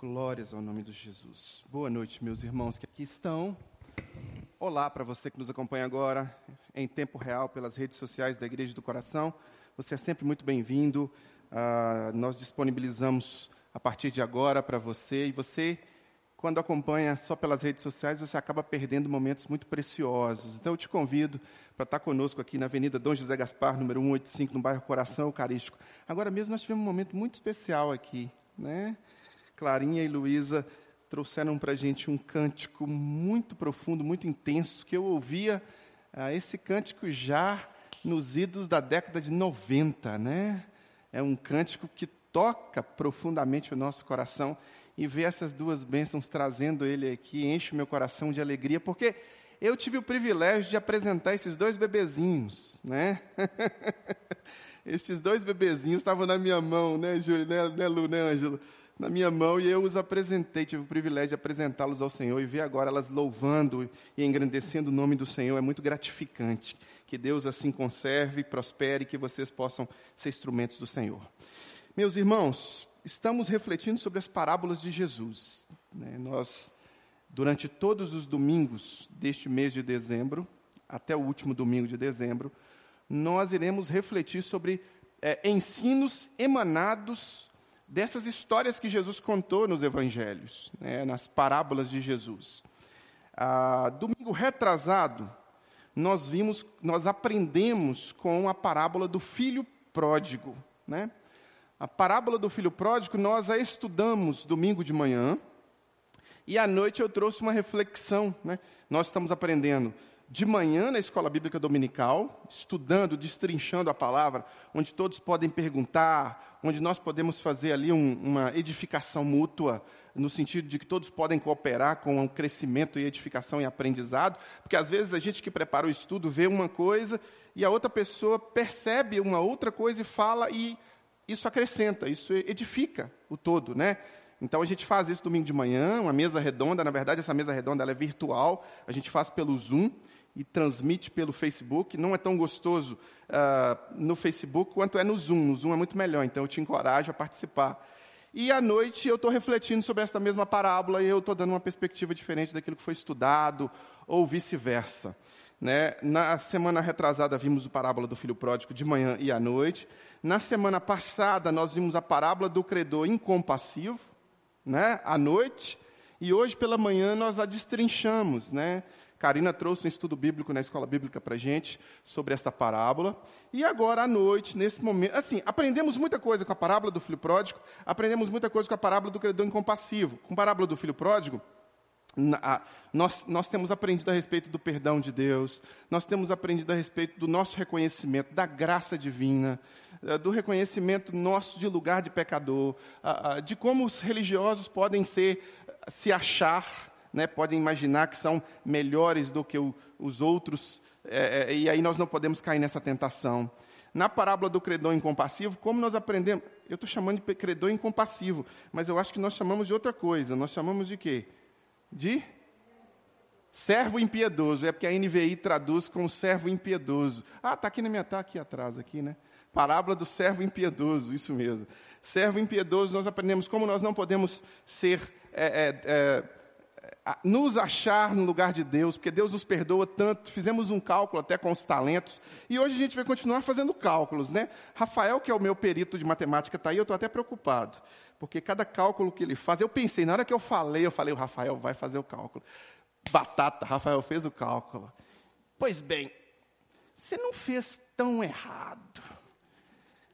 Glórias ao nome de Jesus. Boa noite, meus irmãos que aqui estão. Olá para você que nos acompanha agora em tempo real pelas redes sociais da Igreja do Coração. Você é sempre muito bem-vindo. Uh, nós disponibilizamos a partir de agora para você. E você, quando acompanha só pelas redes sociais, você acaba perdendo momentos muito preciosos. Então eu te convido para estar conosco aqui na Avenida Dom José Gaspar, número 185, no bairro Coração Eucarístico. Agora mesmo nós tivemos um momento muito especial aqui, né? Clarinha e Luísa trouxeram para a gente um cântico muito profundo, muito intenso, que eu ouvia ah, esse cântico já nos idos da década de 90, né? É um cântico que toca profundamente o nosso coração e ver essas duas bênçãos trazendo ele aqui enche o meu coração de alegria, porque eu tive o privilégio de apresentar esses dois bebezinhos, né? esses dois bebezinhos estavam na minha mão, né, Júlio, né, né Lu, né, Ângelo? Na minha mão e eu os apresentei, tive o privilégio de apresentá-los ao Senhor e ver agora elas louvando e engrandecendo o nome do Senhor é muito gratificante. Que Deus assim conserve, prospere, que vocês possam ser instrumentos do Senhor. Meus irmãos, estamos refletindo sobre as parábolas de Jesus. Né? Nós, durante todos os domingos deste mês de dezembro, até o último domingo de dezembro, nós iremos refletir sobre é, ensinos emanados dessas histórias que Jesus contou nos evangelhos, né, nas parábolas de Jesus. Ah, domingo retrasado, nós vimos, nós aprendemos com a parábola do filho pródigo. Né? A parábola do filho pródigo nós a estudamos domingo de manhã, e à noite eu trouxe uma reflexão. Né? Nós estamos aprendendo de manhã na escola bíblica dominical, estudando, destrinchando a palavra, onde todos podem perguntar, onde nós podemos fazer ali um, uma edificação mútua, no sentido de que todos podem cooperar com o um crescimento e edificação e aprendizado, porque às vezes a gente que prepara o estudo vê uma coisa e a outra pessoa percebe uma outra coisa e fala e isso acrescenta, isso edifica o todo, né? Então a gente faz isso domingo de manhã, uma mesa redonda, na verdade essa mesa redonda é virtual, a gente faz pelo Zoom, e transmite pelo Facebook. Não é tão gostoso uh, no Facebook quanto é no Zoom. No Zoom é muito melhor, então eu te encorajo a participar. E à noite eu estou refletindo sobre esta mesma parábola e eu estou dando uma perspectiva diferente daquilo que foi estudado, ou vice-versa. Né? Na semana retrasada vimos a parábola do filho pródigo de manhã e à noite. Na semana passada nós vimos a parábola do credor incompassivo, né? à noite. E hoje pela manhã nós a destrinchamos, né? Karina trouxe um estudo bíblico na escola bíblica para gente sobre esta parábola. E agora à noite, nesse momento, assim, aprendemos muita coisa com a parábola do filho pródigo, aprendemos muita coisa com a parábola do credor incompassivo. Com a parábola do filho pródigo, nós, nós temos aprendido a respeito do perdão de Deus, nós temos aprendido a respeito do nosso reconhecimento, da graça divina, eh, do reconhecimento nosso de lugar de pecador, de como os religiosos podem ser, se achar né, podem imaginar que são melhores do que o, os outros, é, é, e aí nós não podemos cair nessa tentação. Na parábola do credor incompassivo, como nós aprendemos? Eu estou chamando de credor incompassivo, mas eu acho que nós chamamos de outra coisa. Nós chamamos de quê? De servo impiedoso. É porque a NVI traduz com servo impiedoso. Ah, está aqui na minha, está aqui atrás, aqui, né? Parábola do servo impiedoso, isso mesmo. Servo impiedoso, nós aprendemos como nós não podemos ser é, é, é nos achar no lugar de Deus, porque Deus nos perdoa tanto. Fizemos um cálculo até com os talentos, e hoje a gente vai continuar fazendo cálculos, né? Rafael, que é o meu perito de matemática, está aí, eu estou até preocupado, porque cada cálculo que ele faz, eu pensei, na hora que eu falei, eu falei, o Rafael vai fazer o cálculo. Batata, Rafael fez o cálculo. Pois bem, você não fez tão errado.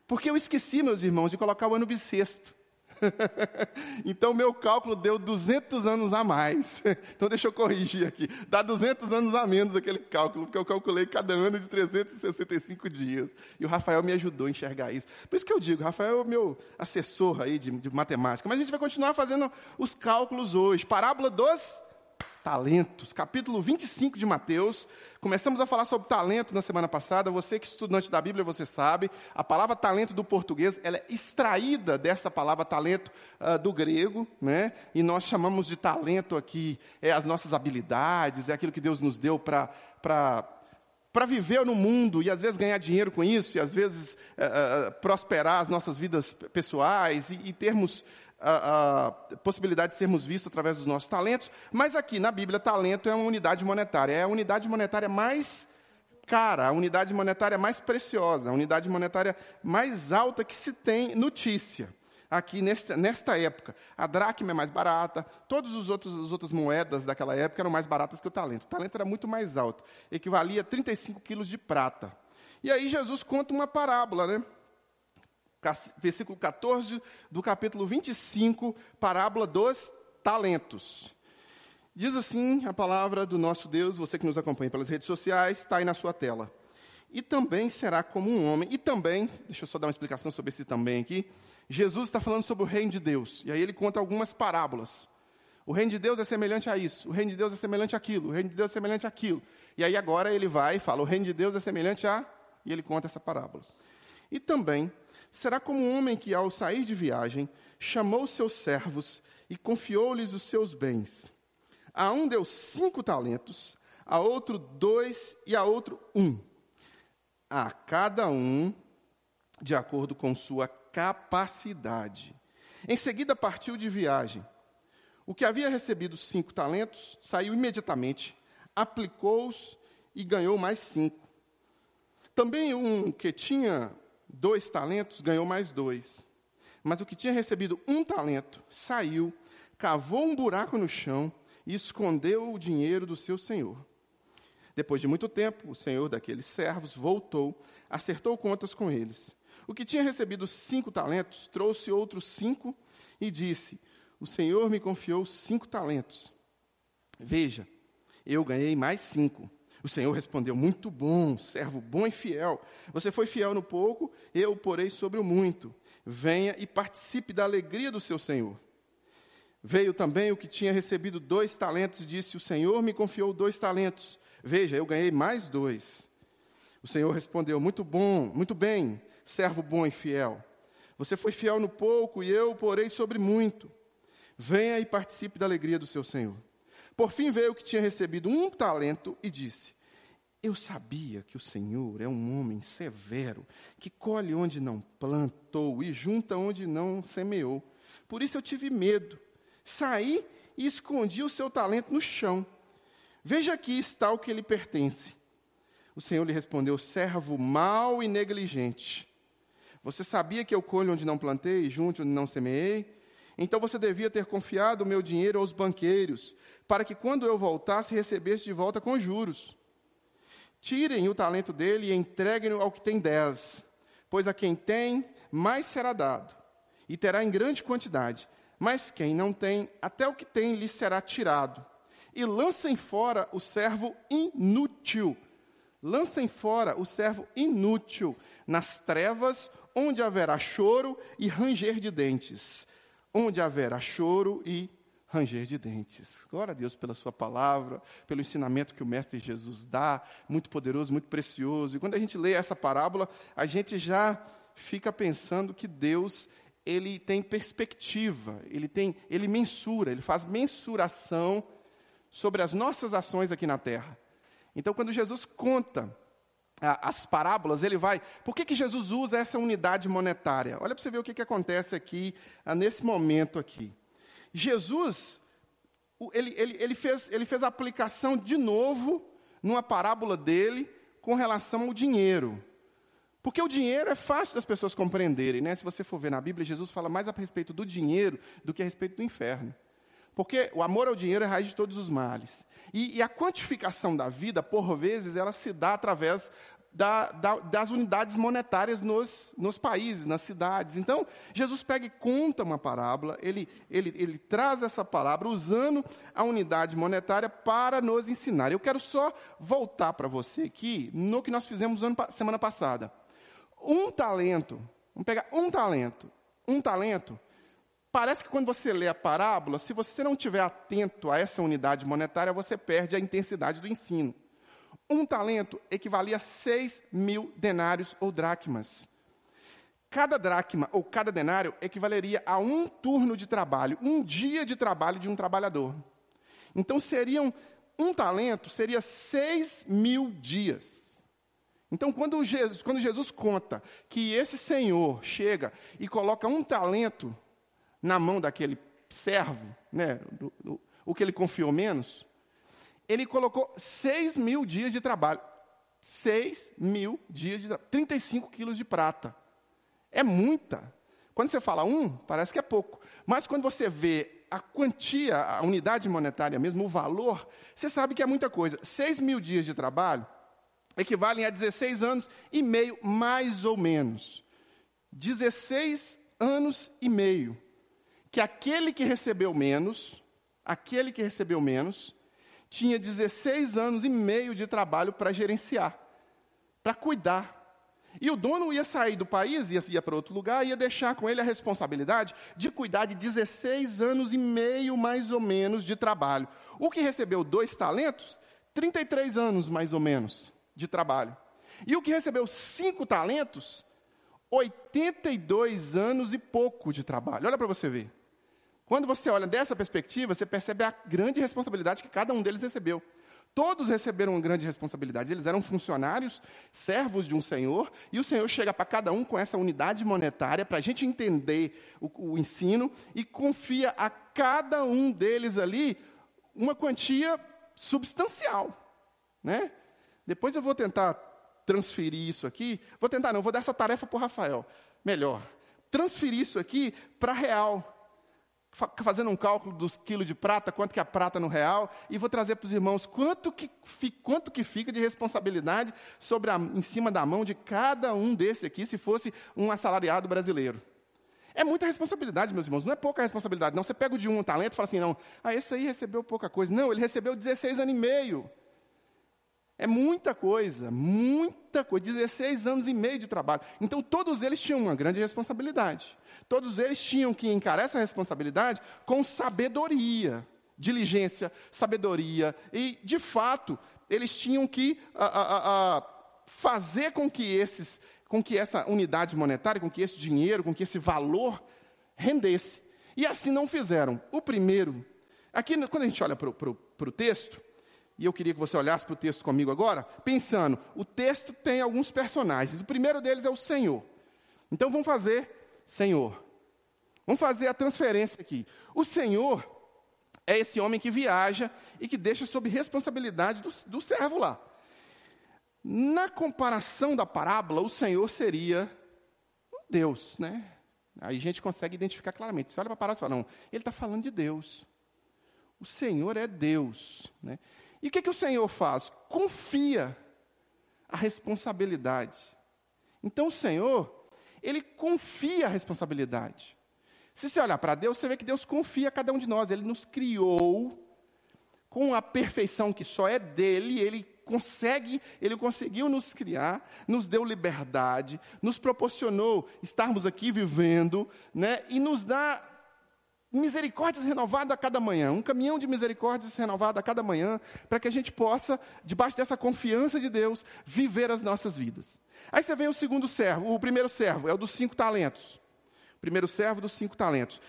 Porque eu esqueci, meus irmãos, de colocar o ano bissexto. então, meu cálculo deu 200 anos a mais. então, deixa eu corrigir aqui. Dá 200 anos a menos aquele cálculo, porque eu calculei cada ano de 365 dias. E o Rafael me ajudou a enxergar isso. Por isso que eu digo, Rafael é o meu assessor aí de, de matemática. Mas a gente vai continuar fazendo os cálculos hoje. Parábola dos talentos, capítulo 25 de Mateus. Começamos a falar sobre talento na semana passada. Você que é estudante da Bíblia, você sabe, a palavra talento do português, ela é extraída dessa palavra talento uh, do grego, né? E nós chamamos de talento aqui é as nossas habilidades, é aquilo que Deus nos deu para para viver no mundo e às vezes ganhar dinheiro com isso, e às vezes uh, prosperar as nossas vidas pessoais e, e termos a, a, possibilidade de sermos vistos através dos nossos talentos, mas aqui na Bíblia, talento é uma unidade monetária, é a unidade monetária mais cara, a unidade monetária mais preciosa, a unidade monetária mais alta que se tem notícia aqui nesta, nesta época. A dracma é mais barata, todas as outras moedas daquela época eram mais baratas que o talento. O talento era muito mais alto, equivalia a 35 quilos de prata. E aí Jesus conta uma parábola, né? Versículo 14 do capítulo 25, parábola dos talentos. Diz assim a palavra do nosso Deus, você que nos acompanha pelas redes sociais, está aí na sua tela. E também será como um homem, e também, deixa eu só dar uma explicação sobre esse também aqui. Jesus está falando sobre o reino de Deus, e aí ele conta algumas parábolas. O reino de Deus é semelhante a isso, o reino de Deus é semelhante àquilo, o reino de Deus é semelhante àquilo. E aí agora ele vai e fala: o reino de Deus é semelhante a. E ele conta essa parábola. E também será como um homem que, ao sair de viagem, chamou seus servos e confiou-lhes os seus bens. A um deu cinco talentos, a outro dois e a outro um. A cada um de acordo com sua capacidade. Em seguida partiu de viagem. O que havia recebido cinco talentos saiu imediatamente, aplicou-os e ganhou mais cinco. Também um que tinha dois talentos ganhou mais dois. Mas o que tinha recebido um talento saiu, cavou um buraco no chão e escondeu o dinheiro do seu senhor. Depois de muito tempo, o senhor daqueles servos voltou, acertou contas com eles. O que tinha recebido cinco talentos trouxe outros cinco e disse: O Senhor me confiou cinco talentos. Veja, eu ganhei mais cinco. O Senhor respondeu: Muito bom, servo bom e fiel. Você foi fiel no pouco, eu o porei sobre o muito. Venha e participe da alegria do seu Senhor. Veio também o que tinha recebido dois talentos e disse: O Senhor me confiou dois talentos. Veja, eu ganhei mais dois. O Senhor respondeu: Muito bom, muito bem, servo bom e fiel. Você foi fiel no pouco e eu porei sobre muito. Venha e participe da alegria do seu Senhor. Por fim veio o que tinha recebido um talento e disse: Eu sabia que o Senhor é um homem severo, que colhe onde não plantou e junta onde não semeou. Por isso eu tive medo. Saí e escondi o seu talento no chão. Veja aqui está o que lhe pertence. O Senhor lhe respondeu: servo mau e negligente. Você sabia que eu colho onde não plantei e junto onde não semeei? Então você devia ter confiado o meu dinheiro aos banqueiros, para que quando eu voltasse recebesse de volta com juros. Tirem o talento dele e entreguem-no ao que tem dez, pois a quem tem, mais será dado, e terá em grande quantidade. Mas quem não tem, até o que tem lhe será tirado. E lancem fora o servo inútil. Lancem fora o servo inútil nas trevas, onde haverá choro e ranger de dentes. Onde haverá choro e ranger de dentes. Glória a Deus pela Sua palavra, pelo ensinamento que o Mestre Jesus dá, muito poderoso, muito precioso. E quando a gente lê essa parábola, a gente já fica pensando que Deus ele tem perspectiva, ele tem, ele mensura, ele faz mensuração sobre as nossas ações aqui na terra. Então, quando Jesus conta as parábolas, ele vai. Por que, que Jesus usa essa unidade monetária? Olha para você ver o que, que acontece aqui, ah, nesse momento aqui. Jesus, ele, ele, ele, fez, ele fez aplicação de novo numa parábola dele com relação ao dinheiro. Porque o dinheiro é fácil das pessoas compreenderem, né? Se você for ver na Bíblia, Jesus fala mais a respeito do dinheiro do que a respeito do inferno. Porque o amor ao dinheiro é raiz de todos os males. E, e a quantificação da vida, por vezes, ela se dá através da, da, das unidades monetárias nos, nos, países, nas cidades. Então, Jesus pega e conta uma parábola, ele, ele, ele traz essa parábola usando a unidade monetária para nos ensinar. Eu quero só voltar para você aqui no que nós fizemos ano, semana passada. Um talento, vamos pegar um talento. Um talento Parece que quando você lê a parábola, se você não estiver atento a essa unidade monetária, você perde a intensidade do ensino. Um talento equivalia a 6 mil denários ou dracmas. Cada dracma ou cada denário equivaleria a um turno de trabalho, um dia de trabalho de um trabalhador. Então seriam um talento seria 6 mil dias. Então, quando Jesus, quando Jesus conta que esse Senhor chega e coloca um talento na mão daquele servo, né, do, do, o que ele confiou menos, ele colocou 6 mil dias de trabalho. 6 mil dias de trabalho. 35 quilos de prata. É muita. Quando você fala um, parece que é pouco. Mas quando você vê a quantia, a unidade monetária mesmo, o valor, você sabe que é muita coisa. 6 mil dias de trabalho equivalem a 16 anos e meio, mais ou menos. 16 anos e meio. Que aquele que recebeu menos, aquele que recebeu menos, tinha 16 anos e meio de trabalho para gerenciar, para cuidar. E o dono ia sair do país, ia, ia para outro lugar, ia deixar com ele a responsabilidade de cuidar de 16 anos e meio, mais ou menos, de trabalho. O que recebeu dois talentos, 33 anos, mais ou menos, de trabalho. E o que recebeu cinco talentos, 82 anos e pouco de trabalho. Olha para você ver. Quando você olha dessa perspectiva, você percebe a grande responsabilidade que cada um deles recebeu. Todos receberam uma grande responsabilidade. Eles eram funcionários, servos de um senhor, e o senhor chega para cada um com essa unidade monetária para a gente entender o, o ensino e confia a cada um deles ali uma quantia substancial, né? Depois eu vou tentar transferir isso aqui. Vou tentar, não, vou dar essa tarefa para o Rafael. Melhor. Transferir isso aqui para real fazendo um cálculo dos quilos de prata, quanto que é a prata no real, e vou trazer para os irmãos quanto que, quanto que fica de responsabilidade sobre a, em cima da mão de cada um desse aqui, se fosse um assalariado brasileiro. É muita responsabilidade, meus irmãos, não é pouca responsabilidade, não. Você pega o de um talento e fala assim, não, ah, esse aí recebeu pouca coisa. Não, ele recebeu 16 anos e meio. É muita coisa, muita coisa, 16 anos e meio de trabalho. Então, todos eles tinham uma grande responsabilidade. Todos eles tinham que encarar essa responsabilidade com sabedoria, diligência, sabedoria. E, de fato, eles tinham que a, a, a, fazer com que, esses, com que essa unidade monetária, com que esse dinheiro, com que esse valor rendesse. E assim não fizeram. O primeiro, aqui, quando a gente olha para o texto, e eu queria que você olhasse para o texto comigo agora, pensando, o texto tem alguns personagens. O primeiro deles é o Senhor. Então vamos fazer Senhor. Vamos fazer a transferência aqui. O Senhor é esse homem que viaja e que deixa sob responsabilidade do, do servo lá. Na comparação da parábola, o Senhor seria Deus, né? Aí a gente consegue identificar claramente. Você olha para a parábola e fala, não, ele está falando de Deus. O Senhor é Deus. Né? E o que, que o Senhor faz? Confia a responsabilidade. Então o Senhor, ele confia a responsabilidade. Se você olhar para Deus, você vê que Deus confia a cada um de nós. Ele nos criou com a perfeição que só é dele, ele consegue, ele conseguiu nos criar, nos deu liberdade, nos proporcionou estarmos aqui vivendo, né? E nos dá misericórdias renovadas a cada manhã, um caminhão de misericórdias renovado a cada manhã, para que a gente possa, debaixo dessa confiança de Deus, viver as nossas vidas. Aí você vem o segundo servo, o primeiro servo, é o dos cinco talentos. O primeiro servo dos cinco talentos.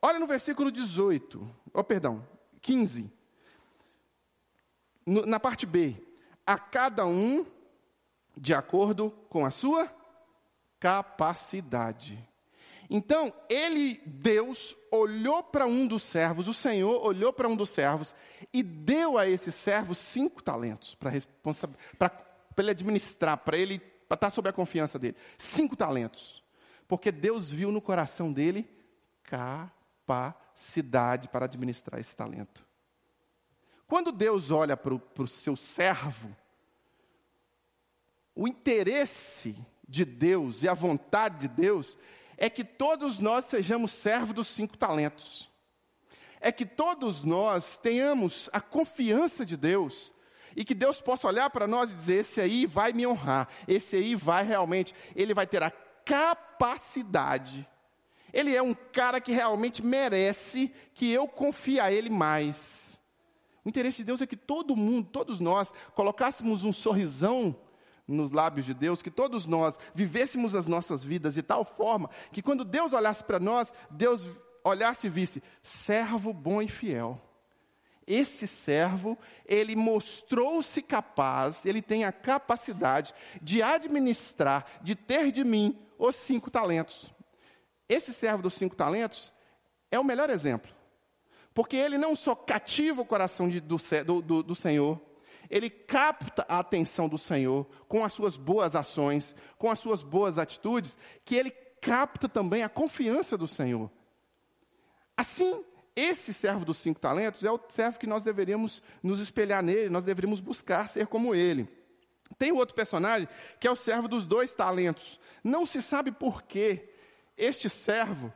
Olha no versículo 18, oh, perdão, 15. No, na parte B, a cada um de acordo com a sua capacidade. Então, ele, Deus, olhou para um dos servos, o Senhor olhou para um dos servos e deu a esse servo cinco talentos para ele administrar, para ele estar sob a confiança dele. Cinco talentos. Porque Deus viu no coração dele capacidade para administrar esse talento. Quando Deus olha para o seu servo, o interesse de Deus e a vontade de Deus é que todos nós sejamos servos dos cinco talentos. É que todos nós tenhamos a confiança de Deus e que Deus possa olhar para nós e dizer: esse aí vai me honrar, esse aí vai realmente, ele vai ter a capacidade. Ele é um cara que realmente merece que eu confie a ele mais. O interesse de Deus é que todo mundo, todos nós, colocássemos um sorrisão nos lábios de Deus, que todos nós vivêssemos as nossas vidas de tal forma que quando Deus olhasse para nós, Deus olhasse e visse: servo bom e fiel. Esse servo, ele mostrou-se capaz, ele tem a capacidade de administrar, de ter de mim os cinco talentos. Esse servo dos cinco talentos é o melhor exemplo. Porque ele não só cativa o coração de, do, do, do Senhor, ele capta a atenção do Senhor com as suas boas ações, com as suas boas atitudes, que ele capta também a confiança do Senhor. Assim, esse servo dos cinco talentos é o servo que nós deveríamos nos espelhar nele, nós deveríamos buscar ser como ele. Tem outro personagem que é o servo dos dois talentos. Não se sabe por que este servo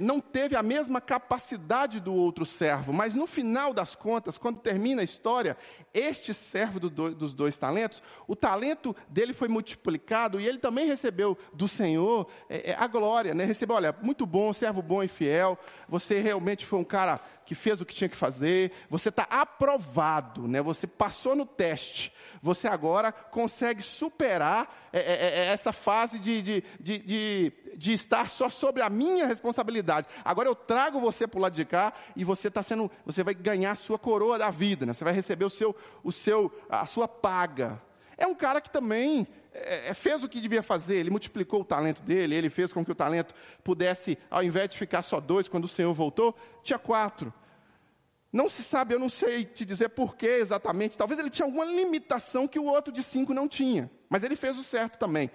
não teve a mesma capacidade do outro servo, mas no final das contas, quando termina a história, este servo do do, dos dois talentos, o talento dele foi multiplicado e ele também recebeu do Senhor é, a glória, né? recebeu, olha, muito bom, servo bom e fiel, você realmente foi um cara que fez o que tinha que fazer, você está aprovado, né? você passou no teste, você agora consegue superar é, é, é, essa fase de, de, de, de, de estar só sobre a minha responsabilidade. Agora eu trago você para o lado de cá e você está sendo, você vai ganhar a sua coroa da vida, né? você vai receber o seu, o seu, a sua paga. É um cara que também é, fez o que devia fazer, ele multiplicou o talento dele, ele fez com que o talento pudesse, ao invés de ficar só dois, quando o Senhor voltou, tinha quatro. Não se sabe, eu não sei te dizer por que exatamente, talvez ele tinha alguma limitação que o outro de cinco não tinha, mas ele fez o certo também.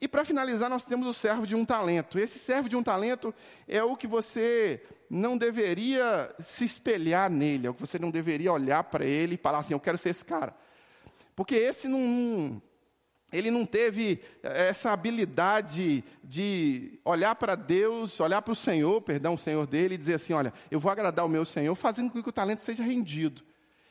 E para finalizar, nós temos o servo de um talento. Esse servo de um talento é o que você não deveria se espelhar nele, é o que você não deveria olhar para ele e falar assim: eu quero ser esse cara. Porque esse não, ele não teve eh, essa habilidade de olhar para Deus, olhar para o Senhor, perdão, o Senhor dele, e dizer assim: olha, eu vou agradar o meu Senhor, fazendo com que o talento seja rendido.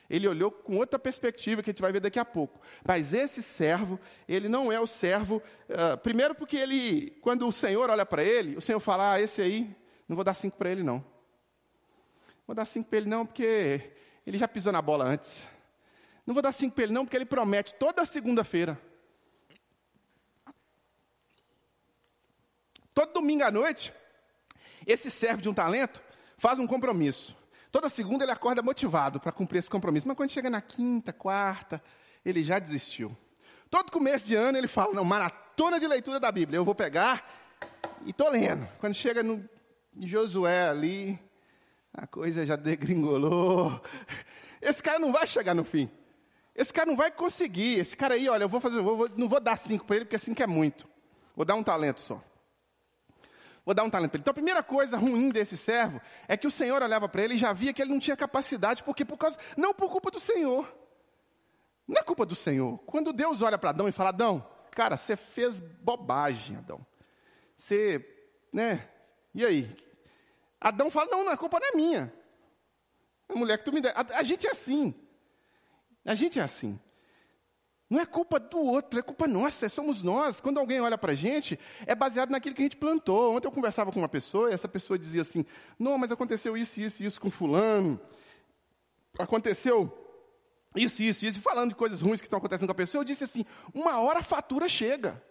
Ele olhou com outra perspectiva que a gente vai ver daqui a pouco. Mas esse servo, ele não é o servo. Uh, primeiro, porque ele, quando o Senhor olha para ele, o Senhor fala: ah, esse aí, não vou dar cinco para ele, não. Vou dar cinco para ele, não, porque ele já pisou na bola antes. Não vou dar cinco para ele, não, porque ele promete toda segunda-feira. Todo domingo à noite, esse servo de um talento faz um compromisso. Toda segunda ele acorda motivado para cumprir esse compromisso. Mas quando chega na quinta, quarta, ele já desistiu. Todo começo de ano ele fala: não, maratona de leitura da Bíblia. Eu vou pegar e estou lendo. Quando chega no Josué ali, a coisa já degringolou. Esse cara não vai chegar no fim. Esse cara não vai conseguir. Esse cara aí, olha, eu vou fazer, eu vou, não vou dar cinco para ele, porque cinco é muito. Vou dar um talento só. Vou dar um talento para ele. Então a primeira coisa ruim desse servo é que o Senhor olhava para ele e já via que ele não tinha capacidade, porque por causa, não por culpa do Senhor. Não é culpa do Senhor. Quando Deus olha para Adão e fala: Adão, cara, você fez bobagem, Adão. Você, né? E aí? Adão fala: Não, a culpa não é minha. A mulher que tu me der. A, a gente é assim. A gente é assim. Não é culpa do outro, é culpa nossa, somos nós. Quando alguém olha para a gente, é baseado naquilo que a gente plantou. Ontem eu conversava com uma pessoa e essa pessoa dizia assim: Não, mas aconteceu isso, isso, isso com Fulano. Aconteceu isso, isso, isso. Falando de coisas ruins que estão acontecendo com a pessoa, eu disse assim: Uma hora a fatura chega.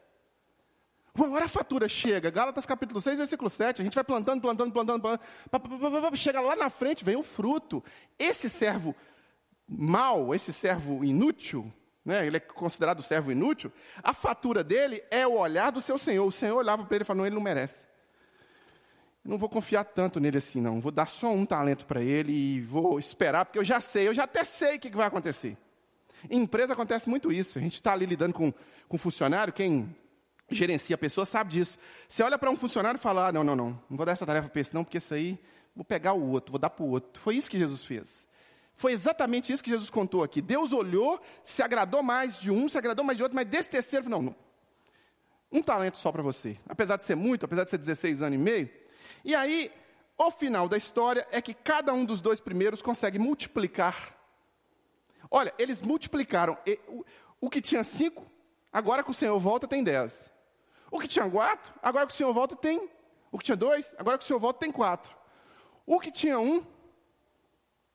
Uma hora a fatura chega. Gálatas capítulo 6, versículo 7. A gente vai plantando, plantando, plantando, plantando. Chega lá na frente, vem o fruto. Esse servo mal, esse servo inútil, né, ele é considerado servo inútil, a fatura dele é o olhar do seu senhor. O senhor olhava para ele e falou: não, ele não merece. Não vou confiar tanto nele assim, não. Vou dar só um talento para ele e vou esperar, porque eu já sei, eu já até sei o que vai acontecer. Em empresa acontece muito isso. A gente está ali lidando com, com funcionário, quem gerencia a pessoa sabe disso. Você olha para um funcionário e fala: ah, não, não, não, não vou dar essa tarefa para esse, não, porque isso aí, vou pegar o outro, vou dar para o outro. Foi isso que Jesus fez. Foi exatamente isso que Jesus contou aqui. Deus olhou, se agradou mais de um, se agradou mais de outro, mas desse terceiro, não, não. Um talento só para você. Apesar de ser muito, apesar de ser 16 anos e meio. E aí, o final da história é que cada um dos dois primeiros consegue multiplicar. Olha, eles multiplicaram. O que tinha cinco, agora que o Senhor volta, tem dez. O que tinha quatro, agora que o Senhor volta, tem. O que tinha dois, agora que o Senhor volta, tem quatro. O que tinha um,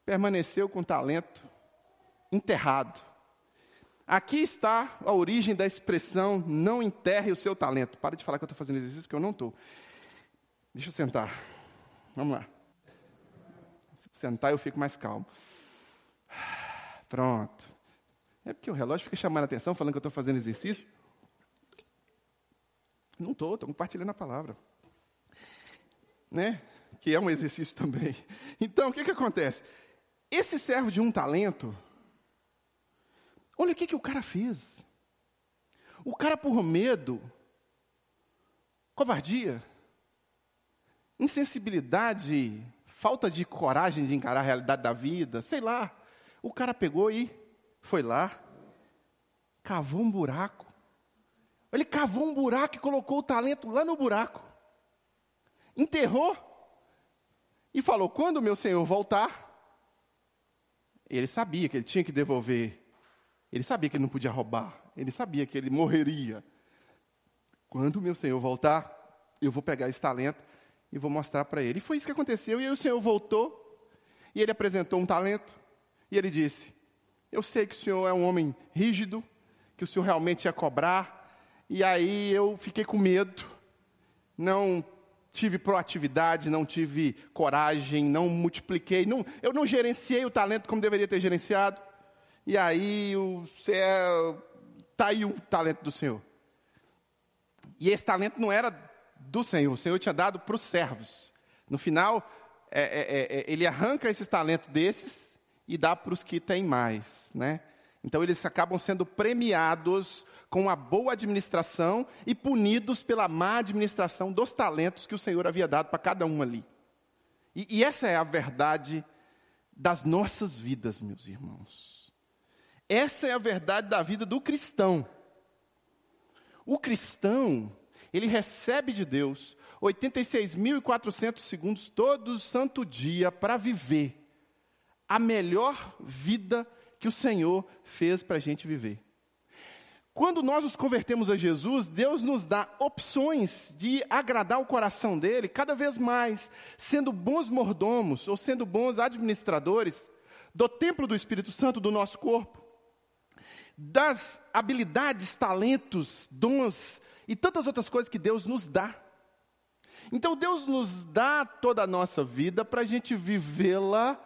permaneceu com talento enterrado. Aqui está a origem da expressão não enterre o seu talento. Para de falar que eu estou fazendo exercício, que eu não estou. Deixa eu sentar. Vamos lá. Se sentar, eu fico mais calmo. Pronto. É porque o relógio fica chamando a atenção, falando que eu estou fazendo exercício. Não estou, estou compartilhando a palavra. Né? que é um exercício também. Então, o que, que acontece? Esse servo de um talento, olha o que, que o cara fez. O cara, por medo, covardia, insensibilidade, falta de coragem de encarar a realidade da vida, sei lá, o cara pegou e foi lá, cavou um buraco. Ele cavou um buraco e colocou o talento lá no buraco. Enterrou e falou: quando meu senhor voltar, ele sabia que ele tinha que devolver. Ele sabia que ele não podia roubar. Ele sabia que ele morreria. Quando meu senhor voltar, eu vou pegar esse talento e vou mostrar para ele. E foi isso que aconteceu. E aí o senhor voltou e ele apresentou um talento. E ele disse: Eu sei que o senhor é um homem rígido, que o senhor realmente ia cobrar. E aí eu fiquei com medo, não tive proatividade, não tive coragem, não multipliquei, não, eu não gerenciei o talento como deveria ter gerenciado. E aí o céu, tá aí o talento do Senhor. E esse talento não era do Senhor, o Senhor tinha dado para os servos. No final, é, é, é, é, ele arranca esses talentos desses e dá para os que têm mais, né? Então eles acabam sendo premiados com a boa administração e punidos pela má administração dos talentos que o Senhor havia dado para cada um ali. E, e essa é a verdade das nossas vidas, meus irmãos. Essa é a verdade da vida do cristão. O cristão, ele recebe de Deus 86.400 segundos todo santo dia para viver a melhor vida que o Senhor fez para a gente viver. Quando nós nos convertemos a Jesus, Deus nos dá opções de agradar o coração dele cada vez mais, sendo bons mordomos ou sendo bons administradores do templo do Espírito Santo do nosso corpo, das habilidades, talentos, dons e tantas outras coisas que Deus nos dá. Então Deus nos dá toda a nossa vida para a gente vivê-la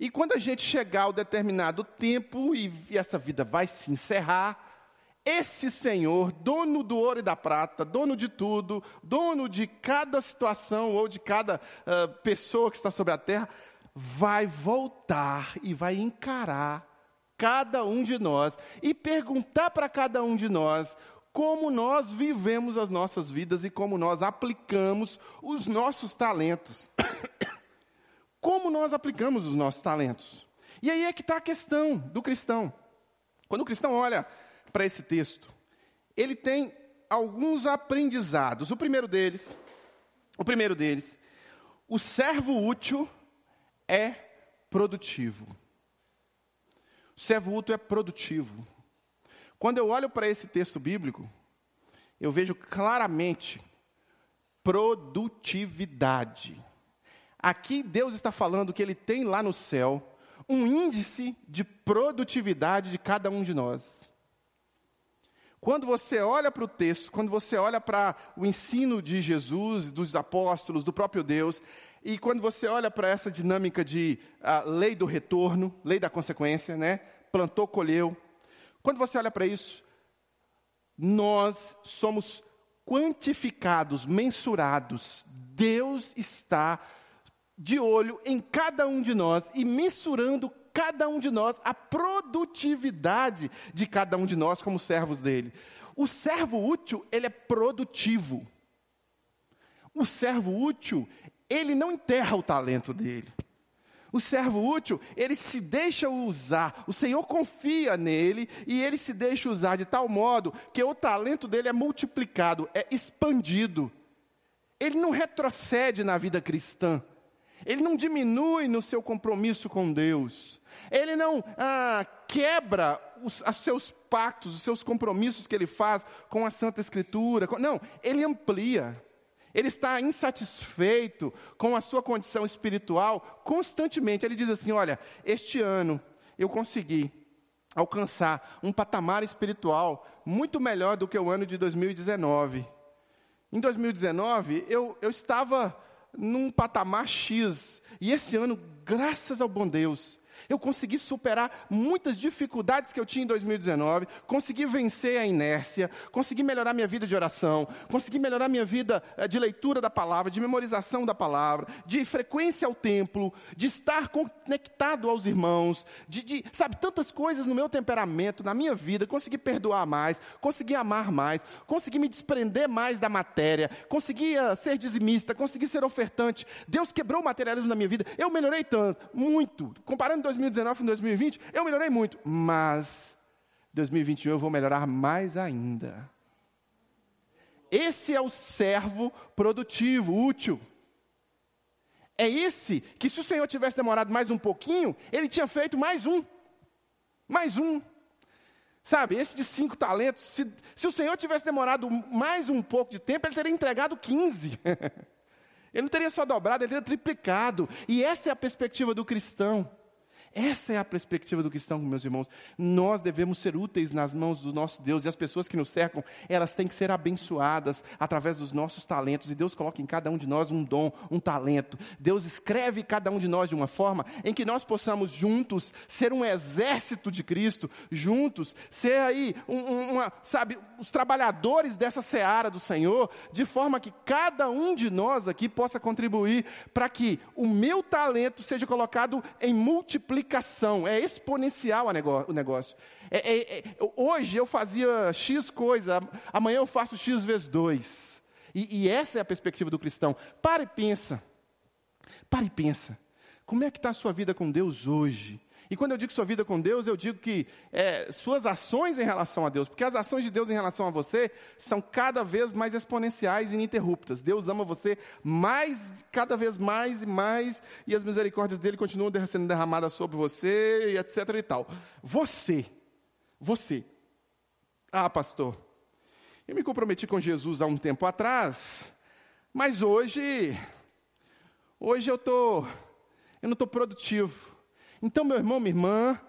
e quando a gente chegar ao determinado tempo e essa vida vai se encerrar, esse Senhor, dono do ouro e da prata, dono de tudo, dono de cada situação ou de cada uh, pessoa que está sobre a terra, vai voltar e vai encarar cada um de nós e perguntar para cada um de nós como nós vivemos as nossas vidas e como nós aplicamos os nossos talentos. como nós aplicamos os nossos talentos? E aí é que está a questão do cristão. Quando o cristão olha para esse texto, ele tem alguns aprendizados. O primeiro deles, o primeiro deles, o servo útil é produtivo. O servo útil é produtivo. Quando eu olho para esse texto bíblico, eu vejo claramente produtividade. Aqui Deus está falando que Ele tem lá no céu um índice de produtividade de cada um de nós. Quando você olha para o texto, quando você olha para o ensino de Jesus, dos apóstolos, do próprio Deus, e quando você olha para essa dinâmica de uh, lei do retorno, lei da consequência, né? Plantou, colheu. Quando você olha para isso, nós somos quantificados, mensurados. Deus está de olho em cada um de nós e mensurando cada um de nós, a produtividade de cada um de nós como servos dele. O servo útil, ele é produtivo. O servo útil, ele não enterra o talento dele. O servo útil, ele se deixa usar, o Senhor confia nele e ele se deixa usar de tal modo que o talento dele é multiplicado, é expandido. Ele não retrocede na vida cristã, ele não diminui no seu compromisso com Deus, ele não ah, quebra os, seus pactos, os seus compromissos que ele faz com a Santa Escritura. Não, ele amplia. Ele está insatisfeito com a sua condição espiritual constantemente. Ele diz assim: Olha, este ano eu consegui alcançar um patamar espiritual muito melhor do que o ano de 2019. Em 2019, eu, eu estava num patamar X. E esse ano, graças ao bom Deus, Eu consegui superar muitas dificuldades que eu tinha em 2019, consegui vencer a inércia, consegui melhorar minha vida de oração, consegui melhorar minha vida eh, de leitura da palavra, de memorização da palavra, de frequência ao templo, de estar conectado aos irmãos, de, de sabe, tantas coisas no meu temperamento, na minha vida, consegui perdoar mais, consegui amar mais, consegui me desprender mais da matéria, consegui uh, ser dizimista, consegui ser ofertante. Deus quebrou o materialismo na minha vida. Eu melhorei tanto, muito. Comparando 2019 com 2020, eu melhorei muito, mas 2021 eu vou melhorar mais ainda. Esse é o servo produtivo, útil. É esse que, se o Senhor tivesse demorado mais um pouquinho, ele tinha feito mais um. Mais um. Sabe, esse de cinco talentos, se, se o Senhor tivesse demorado mais um pouco de tempo, ele teria entregado 15. ele não teria só dobrado, ele teria triplicado. E essa é a perspectiva do cristão. Essa é a perspectiva do cristão, meus irmãos. Nós devemos ser úteis nas mãos do nosso Deus e as pessoas que nos cercam, elas têm que ser abençoadas através dos nossos talentos. E Deus coloca em cada um de nós um dom, um talento. Deus escreve cada um de nós de uma forma em que nós possamos juntos ser um exército de Cristo, juntos ser aí, um, uma, sabe, os trabalhadores dessa seara do Senhor, de forma que cada um de nós aqui possa contribuir para que o meu talento seja colocado em multiplicação multiplicação, é exponencial o negócio. É, é, é, hoje eu fazia X coisa, amanhã eu faço X vezes 2. E, e essa é a perspectiva do cristão. Para e pensa. Para e pensa. Como é que está a sua vida com Deus hoje? E quando eu digo sua vida com Deus, eu digo que é, suas ações em relação a Deus, porque as ações de Deus em relação a você são cada vez mais exponenciais e ininterruptas. Deus ama você mais, cada vez mais e mais, e as misericórdias dele continuam sendo derramadas sobre você, e etc e tal. Você, você. Ah, pastor, eu me comprometi com Jesus há um tempo atrás, mas hoje, hoje eu tô, eu não estou produtivo. Então, meu irmão, minha irmã,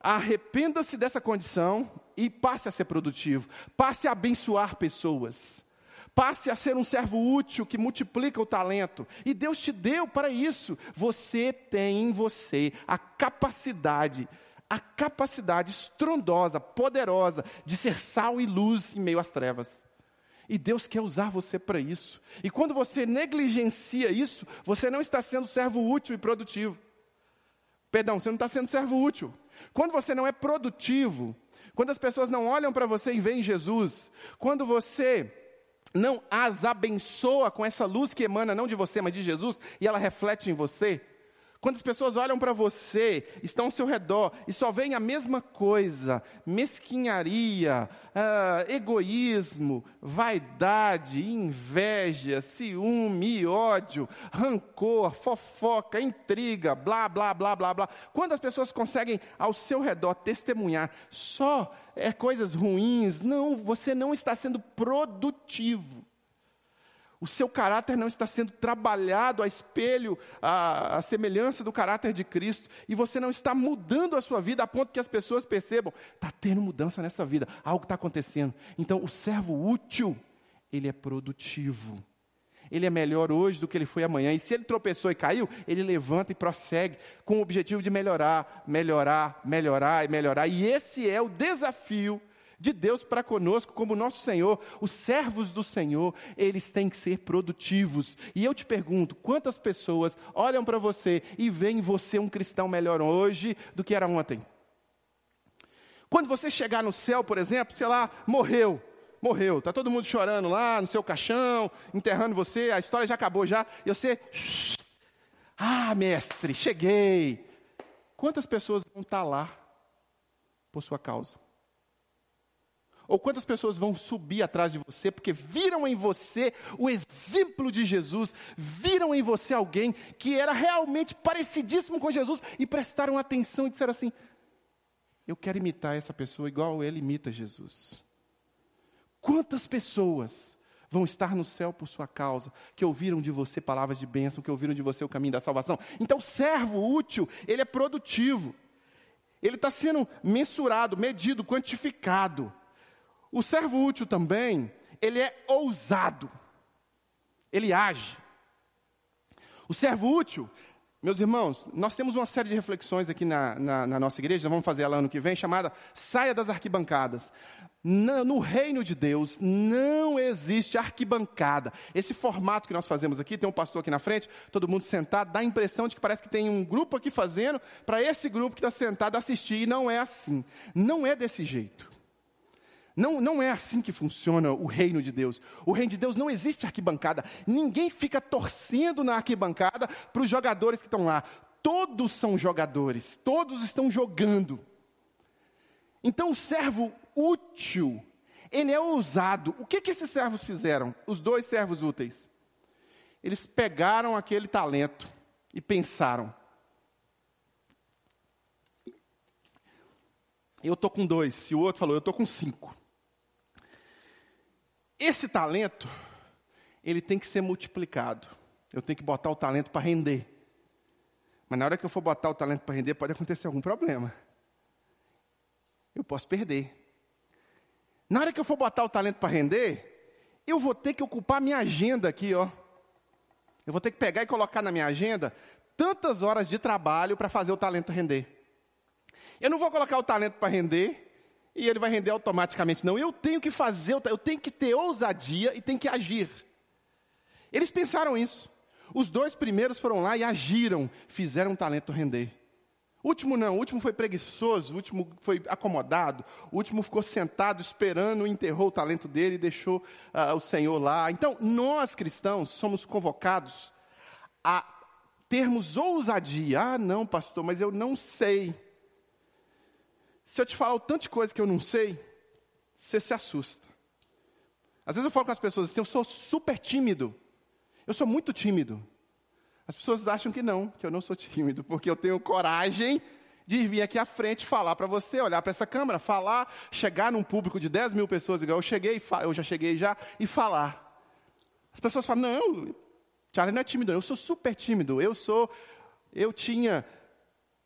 arrependa-se dessa condição e passe a ser produtivo, passe a abençoar pessoas, passe a ser um servo útil que multiplica o talento. E Deus te deu para isso. Você tem em você a capacidade, a capacidade estrondosa, poderosa de ser sal e luz em meio às trevas. E Deus quer usar você para isso. E quando você negligencia isso, você não está sendo servo útil e produtivo. Perdão, você não está sendo servo útil. Quando você não é produtivo, quando as pessoas não olham para você e veem Jesus, quando você não as abençoa com essa luz que emana não de você, mas de Jesus, e ela reflete em você, quando as pessoas olham para você, estão ao seu redor e só veem a mesma coisa: mesquinharia, uh, egoísmo, vaidade, inveja, ciúme, ódio, rancor, fofoca, intriga, blá, blá, blá, blá, blá. Quando as pessoas conseguem ao seu redor testemunhar só é, coisas ruins, não, você não está sendo produtivo. O seu caráter não está sendo trabalhado a espelho, a, a, semelhança do caráter de Cristo, e você não está mudando a sua vida a ponto que as pessoas percebam, está tendo mudança nessa vida, algo está acontecendo. Então, o servo útil, ele é produtivo. Ele é melhor hoje do que ele foi amanhã. E se ele tropeçou e caiu, ele levanta e prossegue com o objetivo de melhorar, melhorar, melhorar e melhorar. E esse é o desafio de Deus para conosco, como nosso Senhor, os servos do Senhor, eles têm que ser produtivos. E eu te pergunto: quantas pessoas olham para você e veem você um cristão melhor hoje do que era ontem? Quando você chegar no céu, por exemplo, sei lá, morreu, morreu, está todo mundo chorando lá no seu caixão, enterrando você, a história já acabou já, e você, ah, mestre, cheguei. Quantas pessoas vão estar tá lá por sua causa? Ou quantas pessoas vão subir atrás de você porque viram em você o exemplo de Jesus, viram em você alguém que era realmente parecidíssimo com Jesus e prestaram atenção e disseram assim: Eu quero imitar essa pessoa igual ele imita Jesus. Quantas pessoas vão estar no céu por sua causa, que ouviram de você palavras de bênção, que ouviram de você o caminho da salvação? Então, servo útil, ele é produtivo, ele está sendo mensurado, medido, quantificado. O servo útil também, ele é ousado. Ele age. O servo útil Meus irmãos, nós temos uma série de reflexões aqui na, na, na nossa igreja, vamos fazer ela ano que vem, chamada Saia das Arquibancadas. No, no, reino de Deus não existe arquibancada. Esse formato que nós fazemos aqui, tem um pastor aqui na frente, todo mundo sentado, dá a impressão de que parece que tem um grupo aqui fazendo, para esse grupo que está sentado assistir, e não é assim. Não é desse jeito. Não, não é assim que funciona o reino de Deus. O reino de Deus não existe arquibancada. Ninguém fica torcendo na arquibancada para os jogadores que estão lá. Todos são jogadores, todos estão jogando. Então, o servo útil, ele é ousado. O que, que esses servos fizeram? Os dois servos úteis. Eles pegaram aquele talento e pensaram: eu estou com dois, e o outro falou: eu estou com cinco. Esse talento, ele tem que ser multiplicado. Eu tenho que botar o talento para render. Mas na hora que eu for botar o talento para render, pode acontecer algum problema. Eu posso perder. Na hora que eu for botar o talento para render, eu vou ter que ocupar minha agenda aqui, ó. Eu vou ter que pegar e colocar na minha agenda tantas horas de trabalho para fazer o talento render. Eu não vou colocar o talento para render e ele vai render automaticamente. Não, eu tenho que fazer, eu tenho que ter ousadia e tenho que agir. Eles pensaram isso. Os dois primeiros foram lá e agiram, fizeram o talento render. O último não, o último foi preguiçoso, o último foi acomodado, o último ficou sentado esperando, enterrou o talento dele e deixou uh, o Senhor lá. Então, nós cristãos somos convocados a termos ousadia. Ah, não, pastor, mas eu não sei. Se eu te falar o tanto de coisa que eu não sei, você se assusta. Às vezes eu falo com as pessoas assim, eu sou super tímido. Eu sou muito tímido. As pessoas acham que não, que eu não sou tímido, porque eu tenho coragem de vir aqui à frente falar para você, olhar para essa câmera, falar, chegar num público de 10 mil pessoas, igual eu cheguei, eu já cheguei já, e falar. As pessoas falam, não, Charlie não é tímido, eu sou super tímido. Eu sou, eu tinha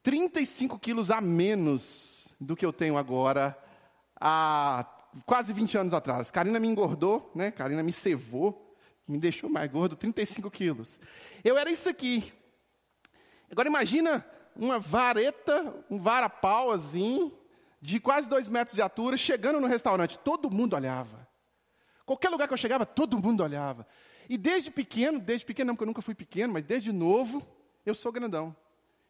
35 quilos a menos do que eu tenho agora há quase 20 anos atrás. Karina me engordou, né? Karina me cevou, me deixou mais gordo, 35 quilos. Eu era isso aqui. Agora imagina uma vareta, um varapau assim, de quase dois metros de altura, chegando no restaurante. Todo mundo olhava. Qualquer lugar que eu chegava, todo mundo olhava. E desde pequeno, desde pequeno, não, porque eu nunca fui pequeno, mas desde novo, eu sou grandão.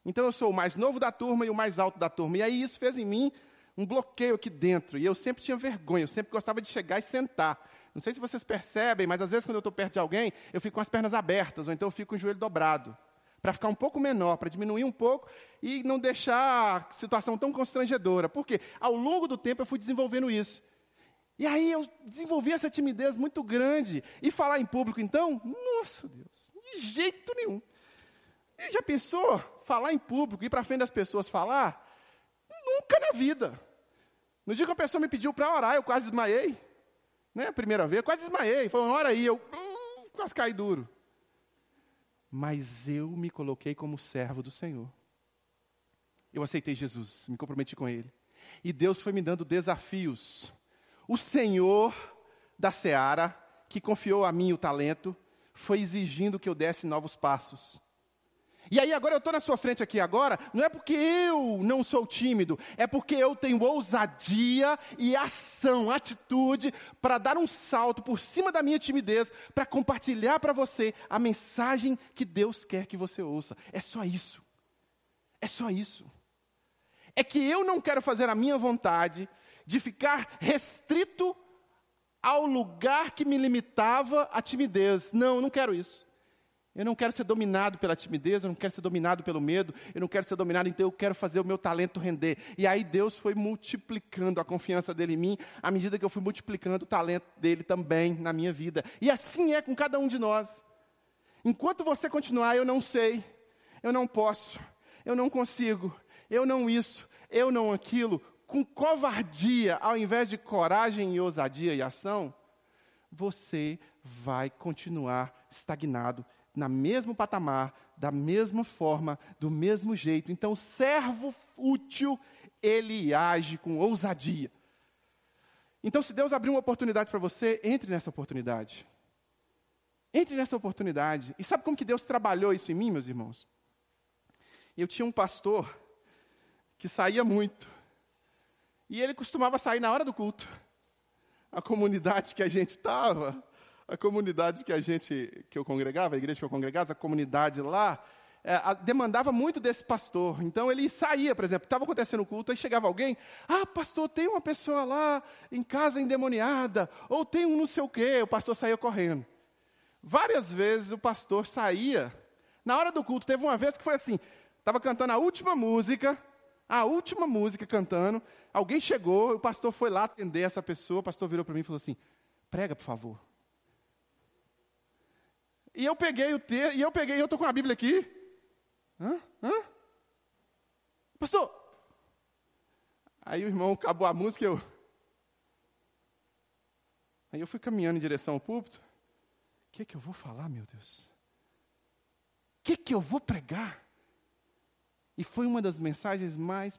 Então eu sou o mais novo da turma e o mais alto da turma. E aí isso fez em mim um bloqueio aqui dentro. E eu sempre tinha vergonha, eu sempre gostava de chegar e sentar. Não sei se vocês percebem, mas às vezes quando eu estou perto de alguém, eu fico com as pernas abertas, ou então eu fico com o joelho dobrado. Para ficar um pouco menor, para diminuir um pouco e não deixar a situação tão constrangedora. Porque ao longo do tempo eu fui desenvolvendo isso. E aí eu desenvolvi essa timidez muito grande. E falar em público, então, nossa Deus, de jeito nenhum. E já pensou falar em público, ir para frente das pessoas falar? Nunca na vida. No dia que uma pessoa me pediu para orar, eu quase desmaiei. Né? A primeira vez, eu quase desmaiei. Falou, ora aí, eu hum, quase caí duro. Mas eu me coloquei como servo do Senhor. Eu aceitei Jesus, me comprometi com Ele. E Deus foi me dando desafios. O Senhor da seara, que confiou a mim o talento, foi exigindo que eu desse novos passos. E aí agora eu estou na sua frente aqui agora, não é porque eu não sou tímido, é porque eu tenho ousadia e ação, atitude para dar um salto por cima da minha timidez, para compartilhar para você a mensagem que Deus quer que você ouça. É só isso. É só isso. É que eu não quero fazer a minha vontade de ficar restrito ao lugar que me limitava a timidez. Não, não quero isso. Eu não quero ser dominado pela timidez, eu não quero ser dominado pelo medo, eu não quero ser dominado, então eu quero fazer o meu talento render. E aí Deus foi multiplicando a confiança dele em mim, à medida que eu fui multiplicando o talento dele também na minha vida. E assim é com cada um de nós. Enquanto você continuar, eu não sei, eu não posso, eu não consigo, eu não isso, eu não aquilo, com covardia, ao invés de coragem e ousadia e ação, você vai continuar estagnado na mesmo patamar, da mesma forma, do mesmo jeito. Então, servo útil, ele age com ousadia. Então, se Deus abrir uma oportunidade para você, entre nessa oportunidade. Entre nessa oportunidade. E sabe como que Deus trabalhou isso em mim, meus irmãos? eu tinha um pastor que saía muito. E ele costumava sair na hora do culto. A comunidade que a gente estava, a comunidade que a gente, que eu congregava, a igreja que eu congregava, a comunidade lá, é, a, demandava muito desse pastor. Então ele saía, por exemplo, estava acontecendo o culto, aí chegava alguém, ah, pastor, tem uma pessoa lá em casa endemoniada, ou tem um não sei o quê, o pastor saía correndo. Várias vezes o pastor saía, na hora do culto, teve uma vez que foi assim, estava cantando a última música, a última música cantando, alguém chegou, o pastor foi lá atender essa pessoa, o pastor virou para mim e falou assim, prega, por favor. E eu peguei o texto, e eu peguei, eu estou com a Bíblia aqui, Hã? Hã? Pastor! Aí o irmão acabou a música e eu. Aí eu fui caminhando em direção ao púlpito. O que, é que eu vou falar, meu Deus? O que, é que eu vou pregar? E foi uma das mensagens mais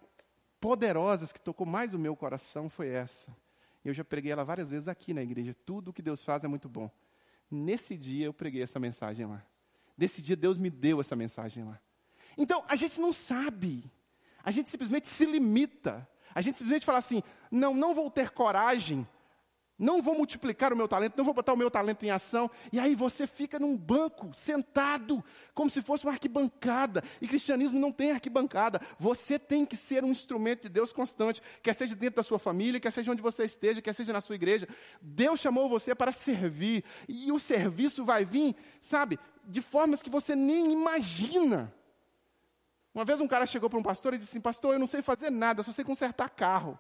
poderosas que tocou mais o meu coração, foi essa. Eu já preguei ela várias vezes aqui na igreja. Tudo o que Deus faz é muito bom. Nesse dia eu preguei essa mensagem lá. Nesse dia Deus me deu essa mensagem lá. Então, a gente não sabe. A gente simplesmente se limita. A gente simplesmente fala assim: não, não vou ter coragem, não vou multiplicar o meu talento, não vou botar o meu talento em ação. E aí você fica num banco, sentado, como se fosse uma arquibancada. E cristianismo não tem arquibancada. Você tem que ser um instrumento de Deus constante, quer seja dentro da sua família, quer seja onde você esteja, quer seja na sua igreja. Deus chamou você para servir. E o serviço vai vir, sabe, de formas que você nem imagina. Uma vez um cara chegou para um pastor e disse assim: Pastor, eu não sei fazer nada, eu só sei consertar carro.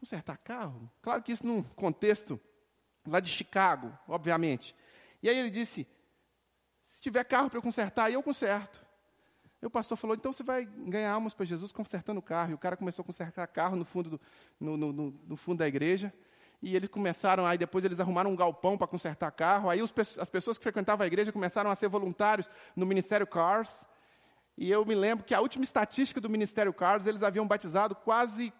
Consertar carro? Claro que isso num contexto lá de Chicago, obviamente. E aí ele disse: Se tiver carro para consertar, aí eu conserto. E o pastor falou: Então você vai ganhar almas para Jesus consertando o carro. E o cara começou a consertar carro no fundo, do, no, no, no, no fundo da igreja. E eles começaram, aí depois eles arrumaram um galpão para consertar carro. Aí os, as pessoas que frequentavam a igreja começaram a ser voluntários no Ministério Cars. E eu me lembro que a última estatística do Ministério Carlos, eles haviam batizado quase,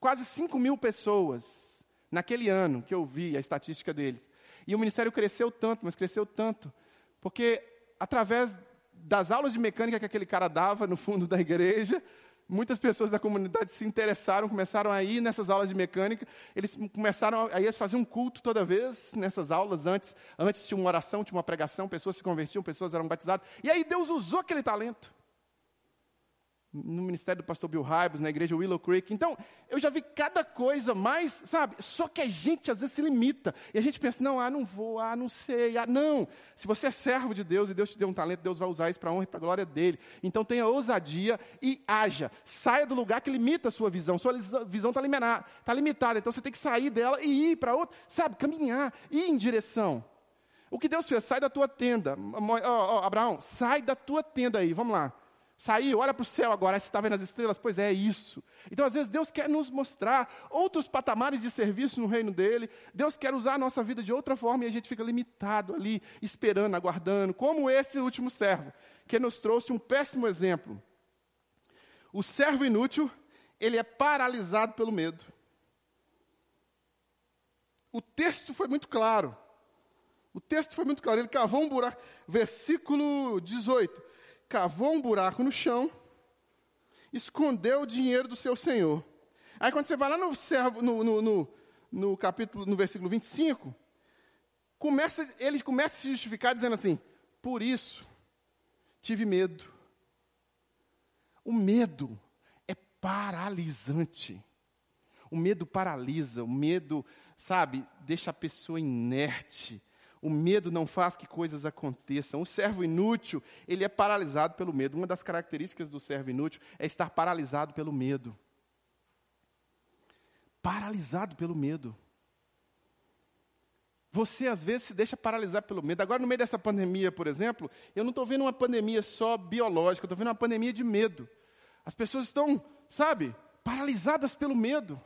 quase 5 mil pessoas naquele ano que eu vi a estatística deles. E o ministério cresceu tanto, mas cresceu tanto, porque através das aulas de mecânica que aquele cara dava no fundo da igreja, muitas pessoas da comunidade se interessaram, começaram a ir nessas aulas de mecânica. Eles começaram a, eles faziam um culto toda vez nessas aulas. Antes, antes tinha uma oração, tinha uma pregação, pessoas se convertiam, pessoas eram batizadas. E aí Deus usou aquele talento no ministério do pastor Bill Hybels, na igreja Willow Creek. Então, eu já vi cada coisa mais, sabe? Só que a gente às vezes se limita. E a gente pensa, não, ah, não vou, ah, não sei, ah, não. Se você é servo de Deus e Deus te deu um talento, Deus vai usar isso para a honra e para a glória dele. Então, tenha ousadia e haja. Saia do lugar que limita a sua visão. Sua visão está limitada, tá limitada. Então, você tem que sair dela e ir para outra, sabe? Caminhar, ir em direção. O que Deus fez? Sai da tua tenda. Oh, oh, Abraão, sai da tua tenda aí, vamos lá. Saiu, olha para o céu agora, você está vendo as estrelas? Pois é, é isso. Então, às vezes, Deus quer nos mostrar outros patamares de serviço no reino dele. Deus quer usar a nossa vida de outra forma e a gente fica limitado ali, esperando, aguardando, como esse último servo, que nos trouxe um péssimo exemplo. O servo inútil, ele é paralisado pelo medo. O texto foi muito claro. O texto foi muito claro. Ele cavou um buraco. Versículo 18 cavou um buraco no chão, escondeu o dinheiro do seu senhor. Aí quando você vai lá no, servo, no, no, no, no capítulo, no versículo 25, começa, ele começa a se justificar dizendo assim: Por isso tive medo. O medo é paralisante. O medo paralisa, o medo, sabe, deixa a pessoa inerte. O medo não faz que coisas aconteçam. O servo inútil, ele é paralisado pelo medo. Uma das características do servo inútil é estar paralisado pelo medo. Paralisado pelo medo. Você, às vezes, se deixa paralisar pelo medo. Agora, no meio dessa pandemia, por exemplo, eu não estou vendo uma pandemia só biológica, eu estou vendo uma pandemia de medo. As pessoas estão, sabe, paralisadas pelo medo.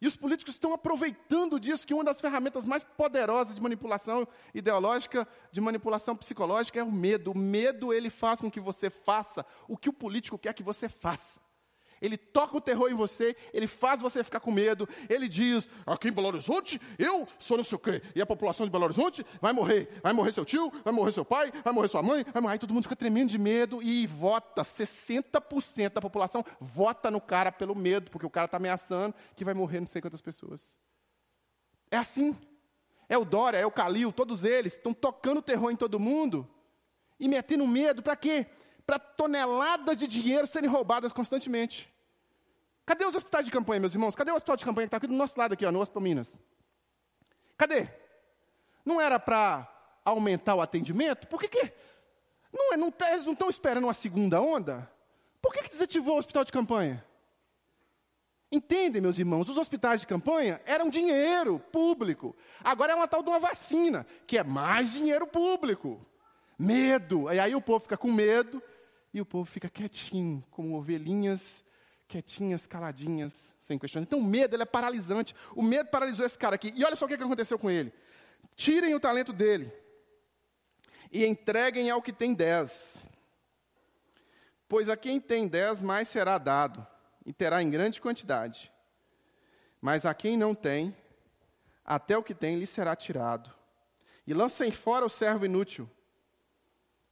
E os políticos estão aproveitando disso, que uma das ferramentas mais poderosas de manipulação ideológica, de manipulação psicológica, é o medo. O medo, ele faz com que você faça o que o político quer que você faça. Ele toca o terror em você, ele faz você ficar com medo. Ele diz: aqui em Belo Horizonte, eu sou não sei o quê. E a população de Belo Horizonte vai morrer. Vai morrer seu tio, vai morrer seu pai, vai morrer sua mãe, vai morrer. Aí todo mundo fica tremendo de medo e vota. 60% da população vota no cara pelo medo, porque o cara está ameaçando que vai morrer não sei quantas pessoas. É assim. É o Dória, é o Calil, todos eles estão tocando terror em todo mundo e metendo medo para quê? para toneladas de dinheiro serem roubadas constantemente. Cadê os hospitais de campanha, meus irmãos? Cadê o hospital de campanha que está aqui do nosso lado, aqui, ó, no Hospital Minas? Cadê? Não era para aumentar o atendimento? Por que, que não, é, não, tá, eles não estão esperando uma segunda onda? Por que, que desativou o hospital de campanha? Entendem, meus irmãos? Os hospitais de campanha eram dinheiro público. Agora é uma tal de uma vacina, que é mais dinheiro público. Medo. E aí o povo fica com medo, e o povo fica quietinho, como ovelhinhas, quietinhas, caladinhas, sem questionar. Então o medo ele é paralisante. O medo paralisou esse cara aqui. E olha só o que aconteceu com ele. Tirem o talento dele e entreguem ao que tem dez. Pois a quem tem dez, mais será dado, e terá em grande quantidade. Mas a quem não tem, até o que tem lhe será tirado. E lancem fora o servo inútil.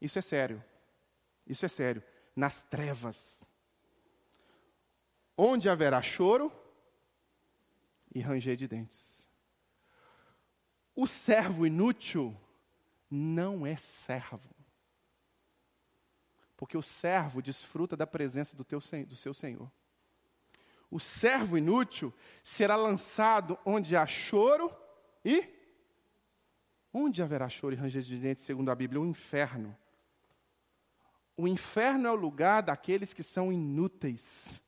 Isso é sério. Isso é sério. Nas trevas. Onde haverá choro e ranger de dentes. O servo inútil não é servo. Porque o servo desfruta da presença do, teu, do seu Senhor. O servo inútil será lançado onde há choro e. Onde haverá choro e ranger de dentes, segundo a Bíblia? O inferno. O inferno é o lugar daqueles que são inúteis,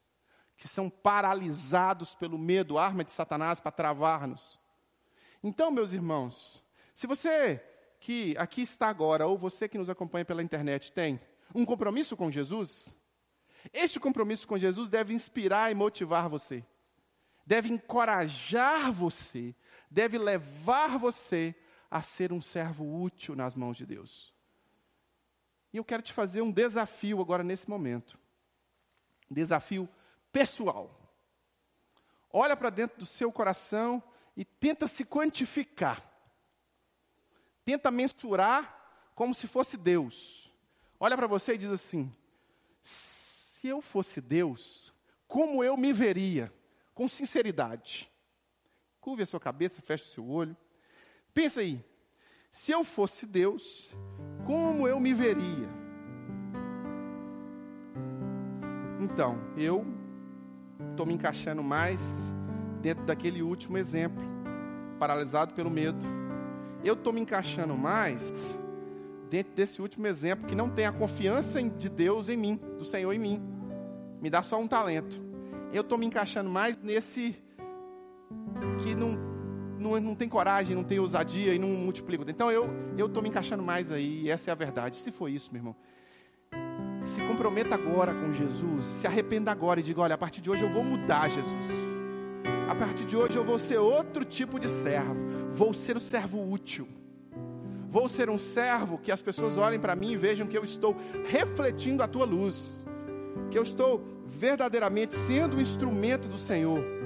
que são paralisados pelo medo, arma de Satanás para travar-nos. Então, meus irmãos, se você que aqui está agora, ou você que nos acompanha pela internet, tem um compromisso com Jesus, este compromisso com Jesus deve inspirar e motivar você, deve encorajar você, deve levar você a ser um servo útil nas mãos de Deus. E eu quero te fazer um desafio agora nesse momento. Desafio pessoal. Olha para dentro do seu coração e tenta se quantificar. Tenta mensurar como se fosse Deus. Olha para você e diz assim: se eu fosse Deus, como eu me veria? Com sinceridade. Curve a sua cabeça, feche o seu olho. Pensa aí. Se eu fosse Deus, como eu me veria? Então, eu estou me encaixando mais dentro daquele último exemplo, paralisado pelo medo. Eu estou me encaixando mais dentro desse último exemplo, que não tem a confiança de Deus em mim, do Senhor em mim. Me dá só um talento. Eu estou me encaixando mais nesse que não não, não tem coragem, não tem ousadia e não multiplica. Então eu estou me encaixando mais aí, e essa é a verdade. Se for isso, meu irmão, comprometa agora com Jesus, se arrependa agora e diga: olha, a partir de hoje eu vou mudar, Jesus. A partir de hoje eu vou ser outro tipo de servo, vou ser o servo útil. Vou ser um servo que as pessoas olhem para mim e vejam que eu estou refletindo a tua luz, que eu estou verdadeiramente sendo um instrumento do Senhor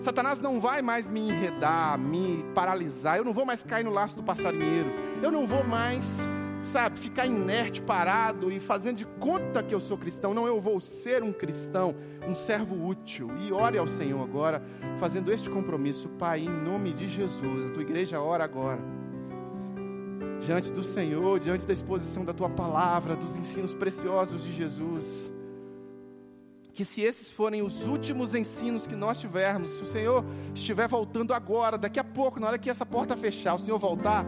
Satanás não vai mais me enredar, me paralisar. Eu não vou mais cair no laço do passarinheiro. Eu não vou mais, sabe, ficar inerte, parado e fazendo de conta que eu sou cristão. Não, eu vou ser um cristão, um servo útil. E ore ao Senhor agora, fazendo este compromisso. Pai, em nome de Jesus, a tua igreja ora agora. Diante do Senhor, diante da exposição da tua palavra, dos ensinos preciosos de Jesus que se esses forem os últimos ensinos que nós tivermos, se o Senhor estiver voltando agora, daqui a pouco, na hora que essa porta fechar, o Senhor voltar,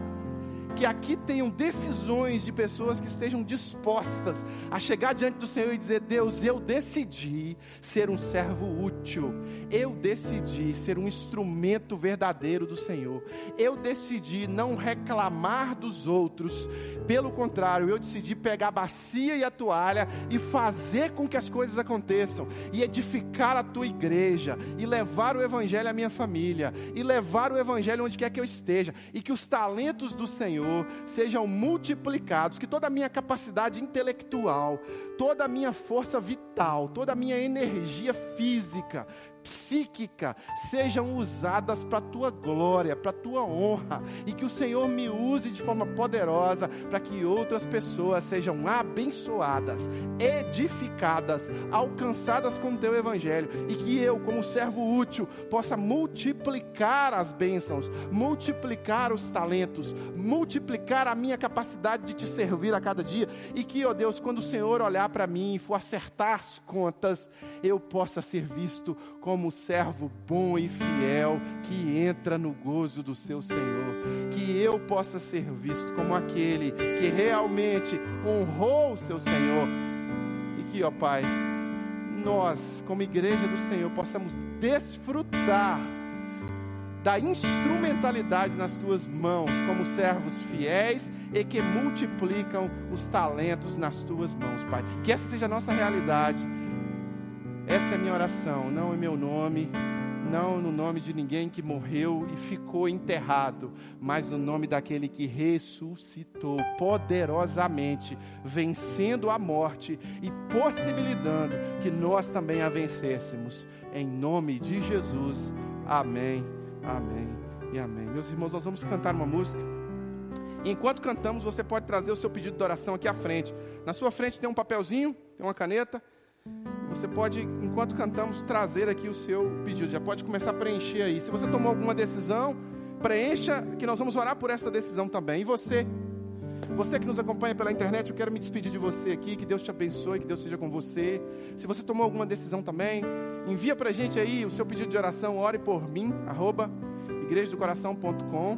que aqui tenham decisões de pessoas que estejam dispostas a chegar diante do Senhor e dizer: Deus, eu decidi ser um servo útil, eu decidi ser um instrumento verdadeiro do Senhor, eu decidi não reclamar dos outros, pelo contrário, eu decidi pegar a bacia e a toalha e fazer com que as coisas aconteçam, e edificar a tua igreja, e levar o Evangelho à minha família, e levar o Evangelho onde quer que eu esteja, e que os talentos do Senhor Senhor sejam multiplicados, que toda a minha capacidade intelectual, toda a minha força vital, toda a minha energia física, psíquica sejam usadas para a tua glória, para a tua honra, e que o Senhor me use de forma poderosa para que outras pessoas sejam abençoadas, edificadas, alcançadas com o teu evangelho, e que eu, como servo útil, possa multiplicar as bênçãos, multiplicar os talentos, multiplicar a minha capacidade de te servir a cada dia, e que, ó Deus, quando o Senhor olhar para mim e for acertar as contas, eu possa ser visto como como servo bom e fiel que entra no gozo do seu Senhor. Que eu possa ser visto como aquele que realmente honrou o seu Senhor. E que, ó Pai, nós, como igreja do Senhor, possamos desfrutar da instrumentalidade nas tuas mãos, como servos fiéis e que multiplicam os talentos nas tuas mãos, Pai. Que essa seja a nossa realidade essa é a minha oração, não em meu nome, não no nome de ninguém que morreu e ficou enterrado, mas no nome daquele que ressuscitou poderosamente, vencendo a morte e possibilitando que nós também a vencêssemos. Em nome de Jesus. Amém, amém e amém. Meus irmãos, nós vamos cantar uma música. Enquanto cantamos, você pode trazer o seu pedido de oração aqui à frente. Na sua frente tem um papelzinho, tem uma caneta. Você pode, enquanto cantamos, trazer aqui o seu pedido. Já pode começar a preencher aí. Se você tomou alguma decisão, preencha, que nós vamos orar por essa decisão também. E você, você que nos acompanha pela internet, eu quero me despedir de você aqui. Que Deus te abençoe, que Deus seja com você. Se você tomou alguma decisão também, envia para a gente aí o seu pedido de oração. Ore por mim, arroba igrejadocoração.com.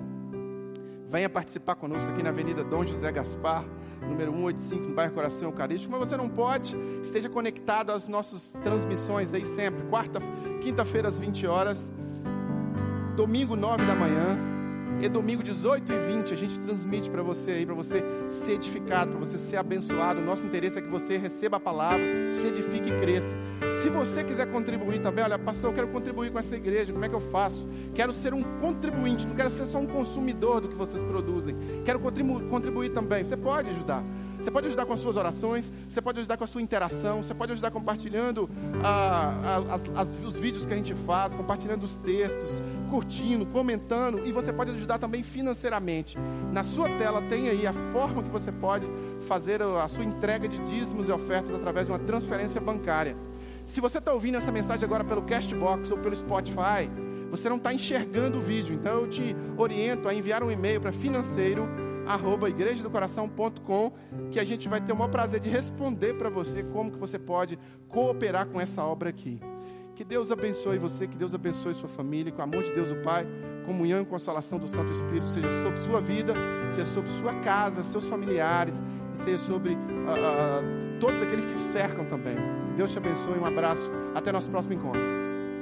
Venha participar conosco aqui na Avenida Dom José Gaspar número 185, no bairro Coração Eucarístico, mas você não pode, esteja conectado às nossas transmissões aí sempre, quarta, quinta-feira às 20 horas, domingo 9 da manhã, e domingo 18 e 20 a gente transmite para você aí, para você ser edificado, para você ser abençoado. O nosso interesse é que você receba a palavra, se edifique e cresça. Se você quiser contribuir também, olha, pastor, eu quero contribuir com essa igreja, como é que eu faço? Quero ser um contribuinte, não quero ser só um consumidor do que vocês produzem. Quero contribu contribuir também. Você pode ajudar. Você pode ajudar com as suas orações, você pode ajudar com a sua interação, você pode ajudar compartilhando ah, as, as, os vídeos que a gente faz, compartilhando os textos, curtindo, comentando, e você pode ajudar também financeiramente. Na sua tela tem aí a forma que você pode fazer a sua entrega de dízimos e ofertas através de uma transferência bancária. Se você está ouvindo essa mensagem agora pelo Castbox ou pelo Spotify, você não está enxergando o vídeo, então eu te oriento a enviar um e-mail para financeiro arroba igrejadocoração.com, que a gente vai ter o maior prazer de responder para você como que você pode cooperar com essa obra aqui. Que Deus abençoe você, que Deus abençoe sua família, com o amor de Deus o Pai, comunhão e consolação do Santo Espírito seja sobre sua vida, seja sobre sua casa, seus familiares, e seja sobre uh, uh, todos aqueles que te cercam também. Deus te abençoe, um abraço, até nosso próximo encontro.